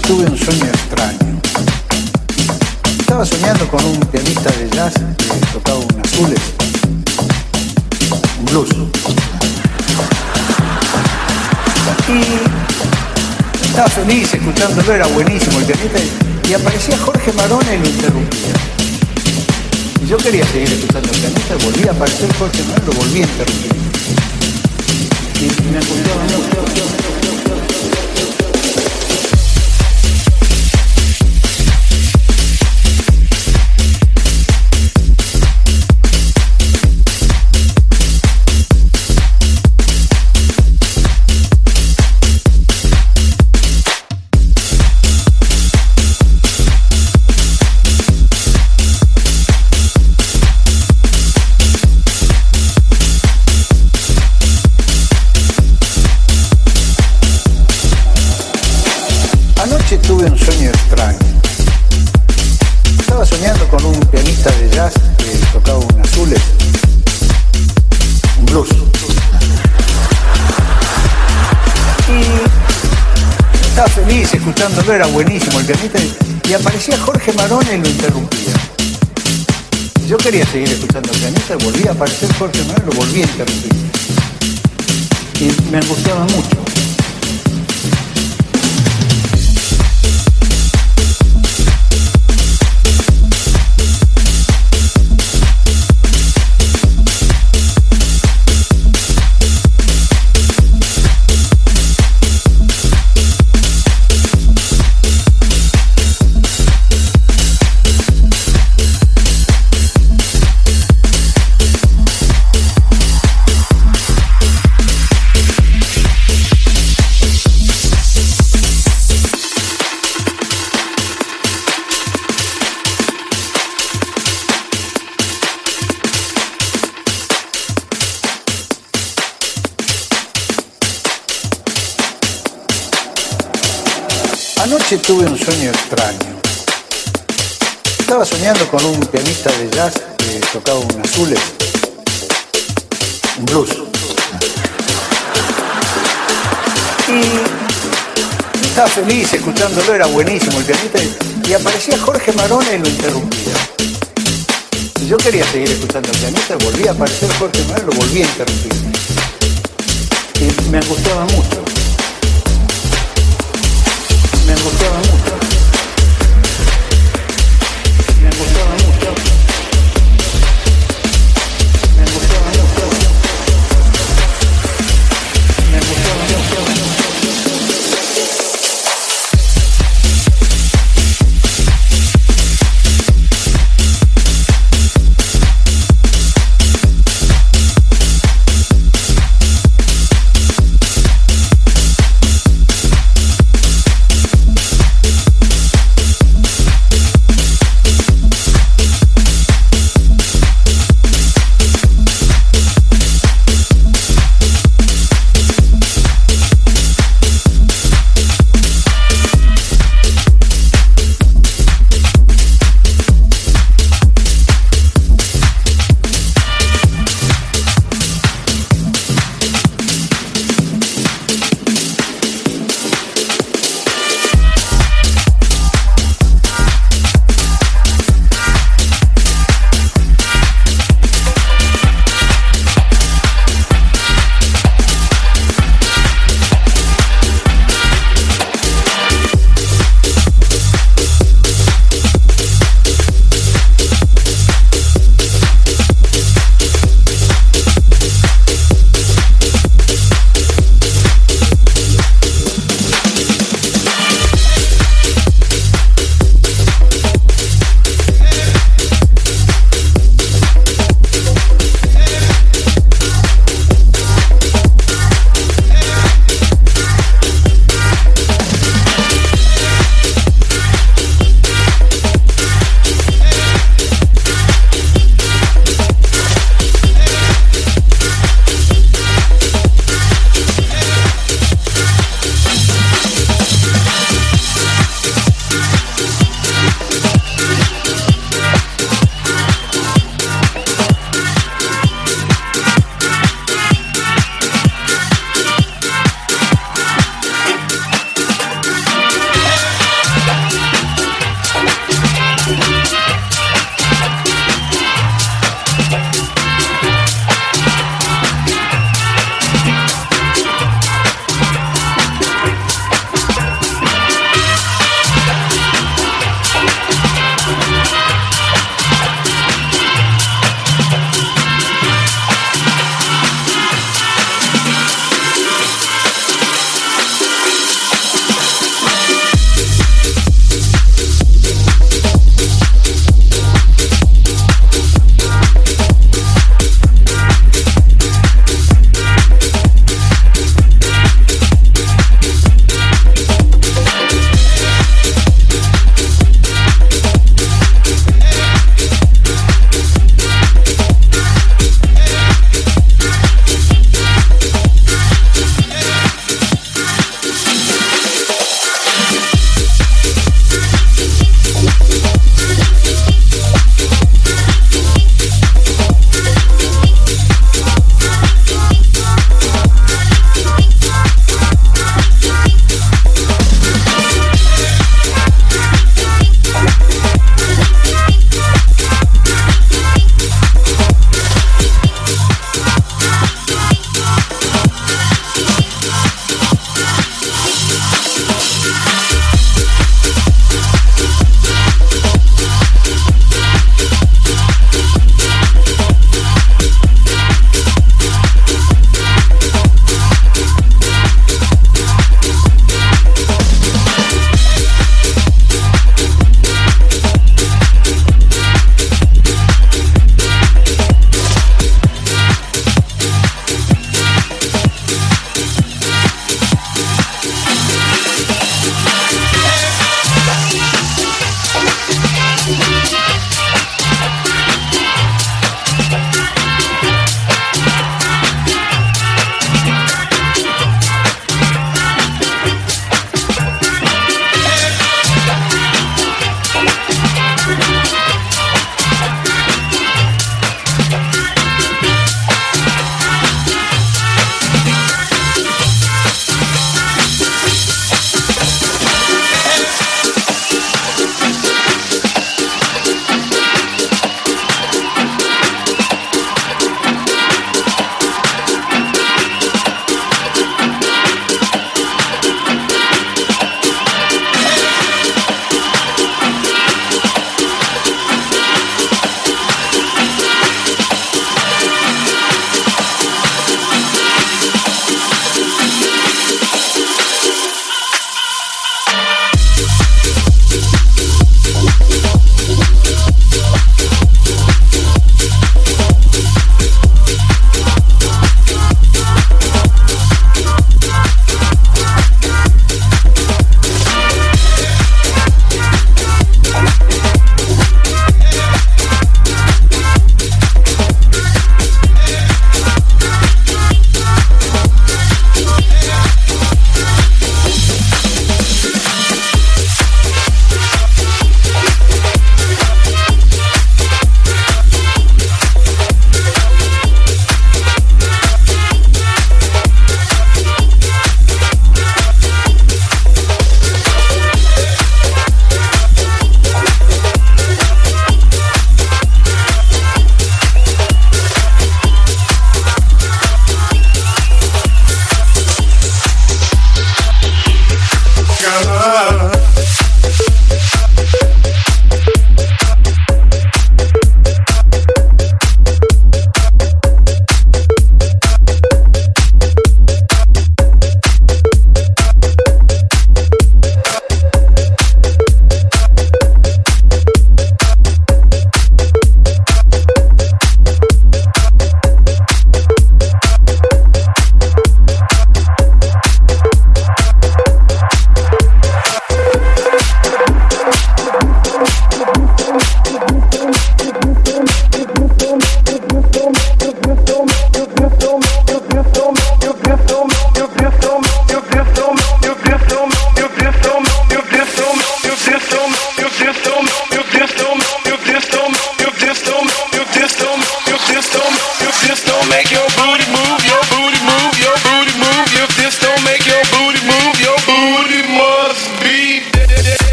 Tuve un sueño extraño. Estaba soñando con un pianista de jazz que tocaba un azules, un blues. Y estaba feliz escuchándolo, era buenísimo el pianista. Y aparecía Jorge Marone y lo interrumpía. Y yo quería seguir escuchando el pianista, volvía a aparecer Jorge Marone, lo volví a interrumpir. Feliz escuchándolo, era buenísimo el pianista. Y aparecía Jorge Marone y lo interrumpía. Yo quería seguir escuchando el pianista, volvía a aparecer Jorge Marone lo volví a interrumpir. Y me angustiaba mucho. Tuve un sueño extraño. Estaba soñando con un pianista de jazz que tocaba un azules, un blues. Y estaba feliz escuchándolo, era buenísimo el pianista. Y aparecía Jorge Marone y lo interrumpía. Yo quería seguir escuchando el pianista, volvía a aparecer Jorge Marone lo volví a interrumpir. Y me angustiaba mucho. mesmo tempo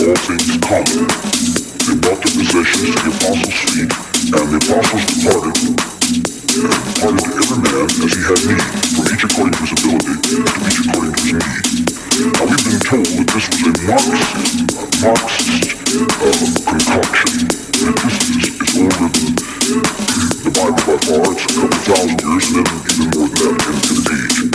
all things in common. They brought their possessions to the apostles' feet, and the apostles departed. And departed to every man as he had need, from each according to his ability, to each according to his need. Now we've been told that this was a Marxist, a Marxist uh, concoction. That this is, is older than the Bible by far. It's a couple thousand years, and then even more than that in, in age.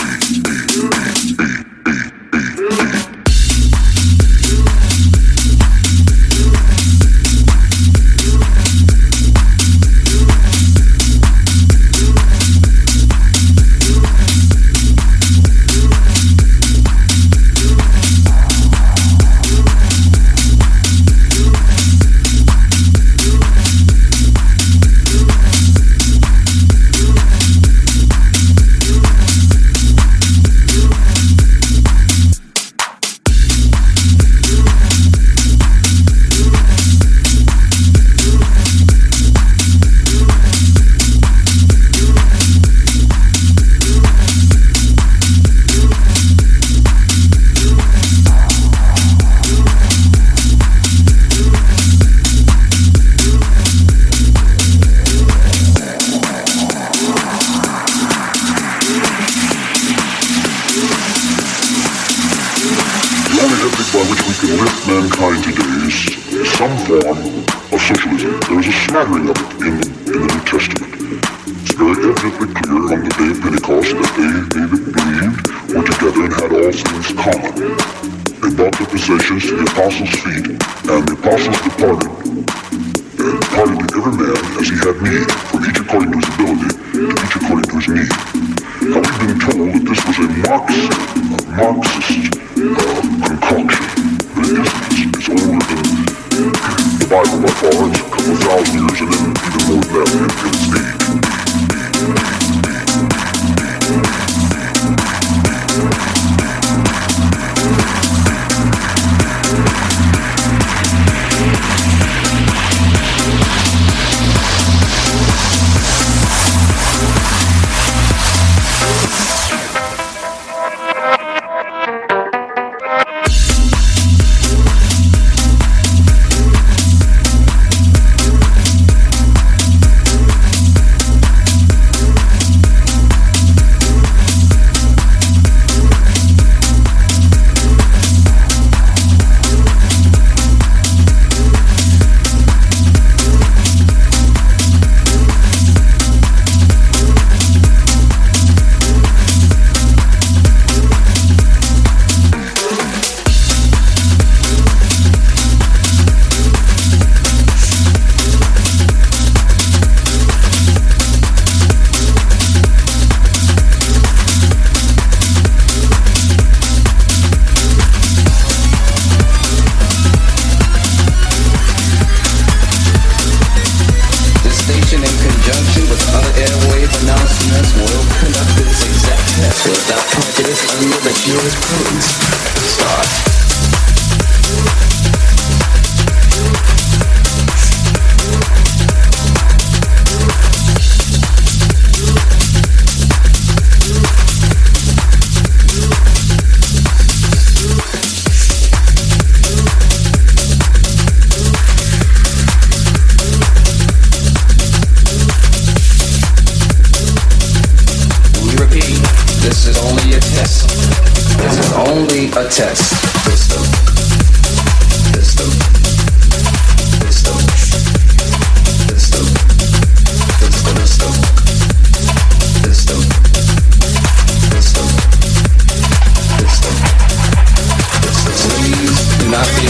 mankind today is some form of socialism. There is a smattering of it in the, in the New Testament. It's very evidently clear on the day of Pentecost that they, they believed were together and had all things common. They brought their possessions to the apostles' feet, and the apostles departed, and departed to every man as he had need, from each according to his ability, to each according to his need. Now we've been told that this was a Marxist, a Marxist uh, concoction. Bible records far a couple thousand years and then even more than that, it's, it's, it's, it's,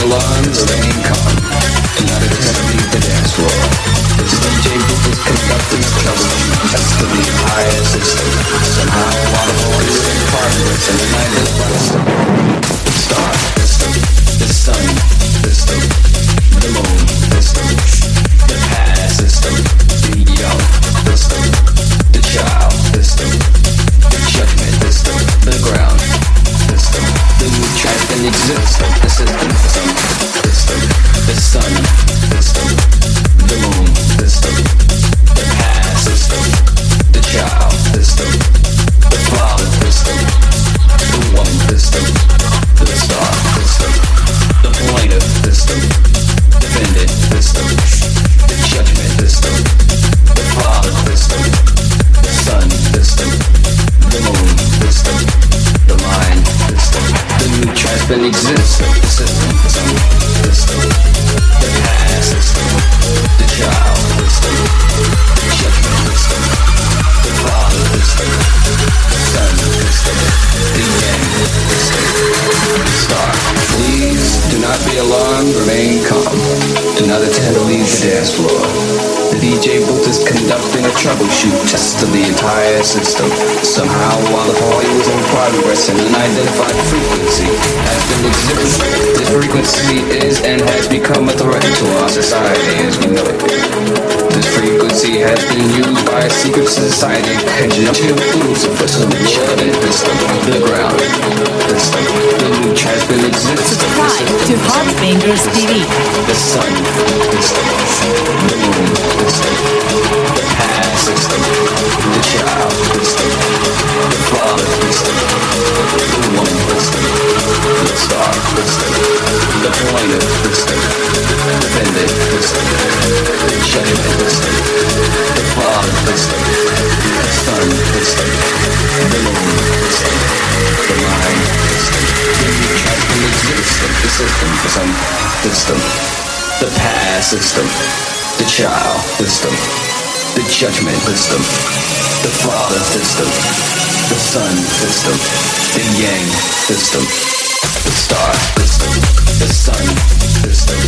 blondes remain calm and not attempting the dance floor. This DJ booth is conducting trouble that's to the entire system. Somehow while the of is and partners and the night is blessed. Star, system, the sun, system, the moon. exists like this is system, the sun, the moon, the past, the child, the father, the. than exists. The past, the child, the the father, the son, the end, the. Please do not be alarmed, remain calm. Do not attempt to leave the dance floor. The DJ booth is conducting a troubleshoot, tested the entire system. Somehow, while the party was in progress, an unidentified frequency has been exhibited. This frequency is and has become a threat to our society as we know it. This frequency has been used by a secret society in conjunction with Lucifer to determine the stump of the ground. The stump the nooch has been existed. Subscribe to Hot Fingers TV. The sun, the stars, the moon, the stump parent system, the child system, the father system, the woman system, the star system, the pointer system, the pendant system, the judgment system, the father system, the sun system, the moon system, the mind system, the neutral system, the system, the system, the past system, the child system the judgment system, the father system, the sun system, the yang system, the star system, the sun system,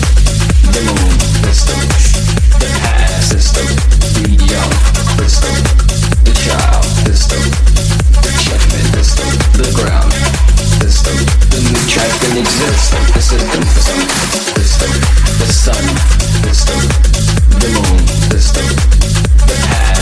the moon system, the past system, the young system, the child system, the judgment system, the ground system, the new track in exist. the system, system, the sun system belong to the state, the past.